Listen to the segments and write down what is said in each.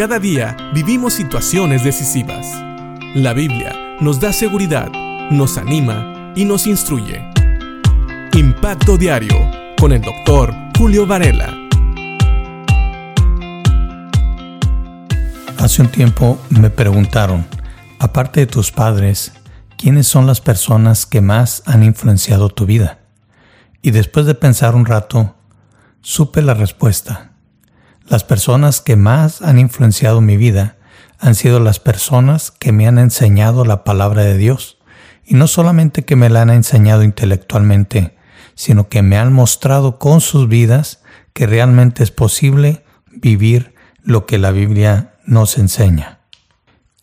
Cada día vivimos situaciones decisivas. La Biblia nos da seguridad, nos anima y nos instruye. Impacto Diario con el doctor Julio Varela. Hace un tiempo me preguntaron, aparte de tus padres, ¿quiénes son las personas que más han influenciado tu vida? Y después de pensar un rato, supe la respuesta. Las personas que más han influenciado mi vida han sido las personas que me han enseñado la palabra de Dios. Y no solamente que me la han enseñado intelectualmente, sino que me han mostrado con sus vidas que realmente es posible vivir lo que la Biblia nos enseña.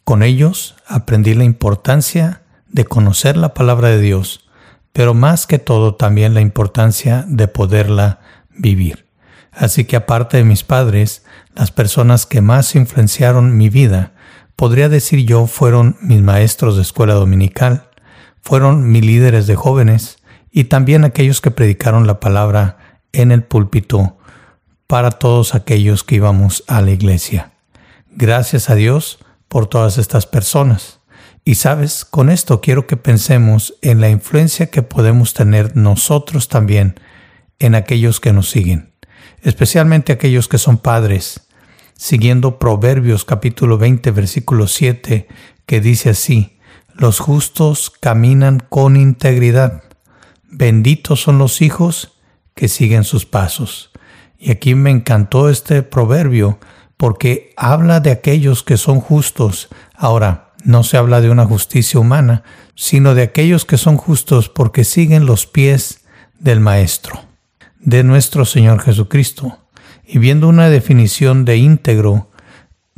Con ellos aprendí la importancia de conocer la palabra de Dios, pero más que todo también la importancia de poderla vivir. Así que aparte de mis padres, las personas que más influenciaron mi vida, podría decir yo, fueron mis maestros de escuela dominical, fueron mis líderes de jóvenes y también aquellos que predicaron la palabra en el púlpito para todos aquellos que íbamos a la iglesia. Gracias a Dios por todas estas personas. Y sabes, con esto quiero que pensemos en la influencia que podemos tener nosotros también en aquellos que nos siguen especialmente aquellos que son padres, siguiendo Proverbios capítulo 20 versículo 7, que dice así, los justos caminan con integridad, benditos son los hijos que siguen sus pasos. Y aquí me encantó este proverbio porque habla de aquellos que son justos. Ahora, no se habla de una justicia humana, sino de aquellos que son justos porque siguen los pies del Maestro de nuestro Señor Jesucristo. Y viendo una definición de íntegro,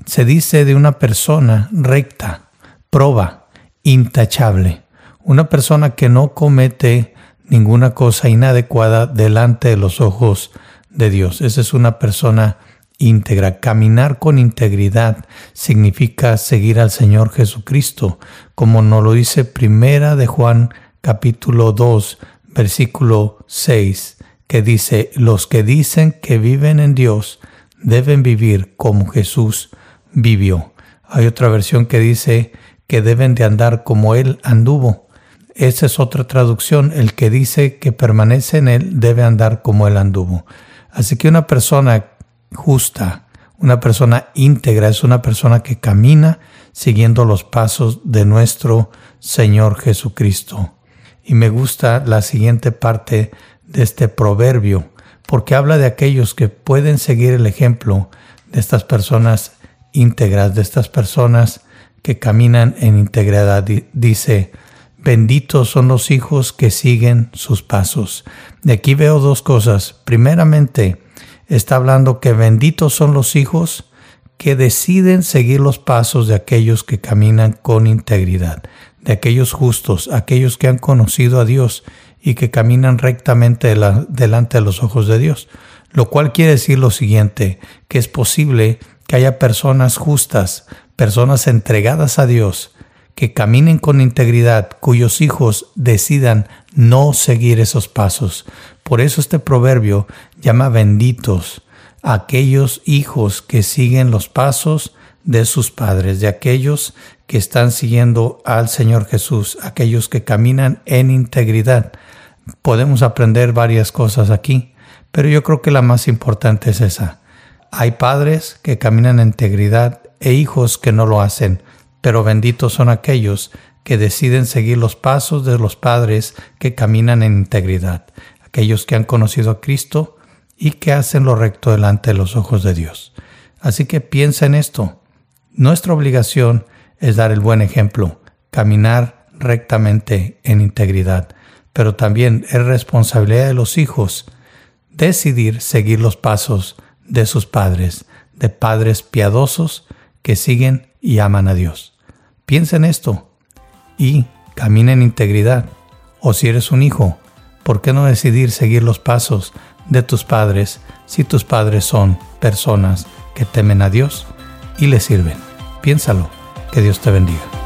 se dice de una persona recta, proba, intachable, una persona que no comete ninguna cosa inadecuada delante de los ojos de Dios. Esa es una persona íntegra. Caminar con integridad significa seguir al Señor Jesucristo, como nos lo dice Primera de Juan capítulo 2, versículo 6 que dice, los que dicen que viven en Dios deben vivir como Jesús vivió. Hay otra versión que dice que deben de andar como Él anduvo. Esa es otra traducción. El que dice que permanece en Él debe andar como Él anduvo. Así que una persona justa, una persona íntegra, es una persona que camina siguiendo los pasos de nuestro Señor Jesucristo. Y me gusta la siguiente parte de este proverbio, porque habla de aquellos que pueden seguir el ejemplo de estas personas íntegras, de estas personas que caminan en integridad. Dice, benditos son los hijos que siguen sus pasos. De aquí veo dos cosas. Primeramente, está hablando que benditos son los hijos que deciden seguir los pasos de aquellos que caminan con integridad, de aquellos justos, aquellos que han conocido a Dios y que caminan rectamente delante de los ojos de Dios. Lo cual quiere decir lo siguiente, que es posible que haya personas justas, personas entregadas a Dios, que caminen con integridad, cuyos hijos decidan no seguir esos pasos. Por eso este proverbio llama benditos a aquellos hijos que siguen los pasos de sus padres, de aquellos que están siguiendo al Señor Jesús, aquellos que caminan en integridad podemos aprender varias cosas aquí, pero yo creo que la más importante es esa. Hay padres que caminan en integridad e hijos que no lo hacen, pero benditos son aquellos que deciden seguir los pasos de los padres que caminan en integridad, aquellos que han conocido a Cristo y que hacen lo recto delante de los ojos de Dios. Así que piensa en esto. Nuestra obligación es dar el buen ejemplo, caminar rectamente en integridad pero también es responsabilidad de los hijos decidir seguir los pasos de sus padres, de padres piadosos que siguen y aman a Dios. Piensa en esto y camina en integridad. O si eres un hijo, ¿por qué no decidir seguir los pasos de tus padres si tus padres son personas que temen a Dios y le sirven? Piénsalo. Que Dios te bendiga.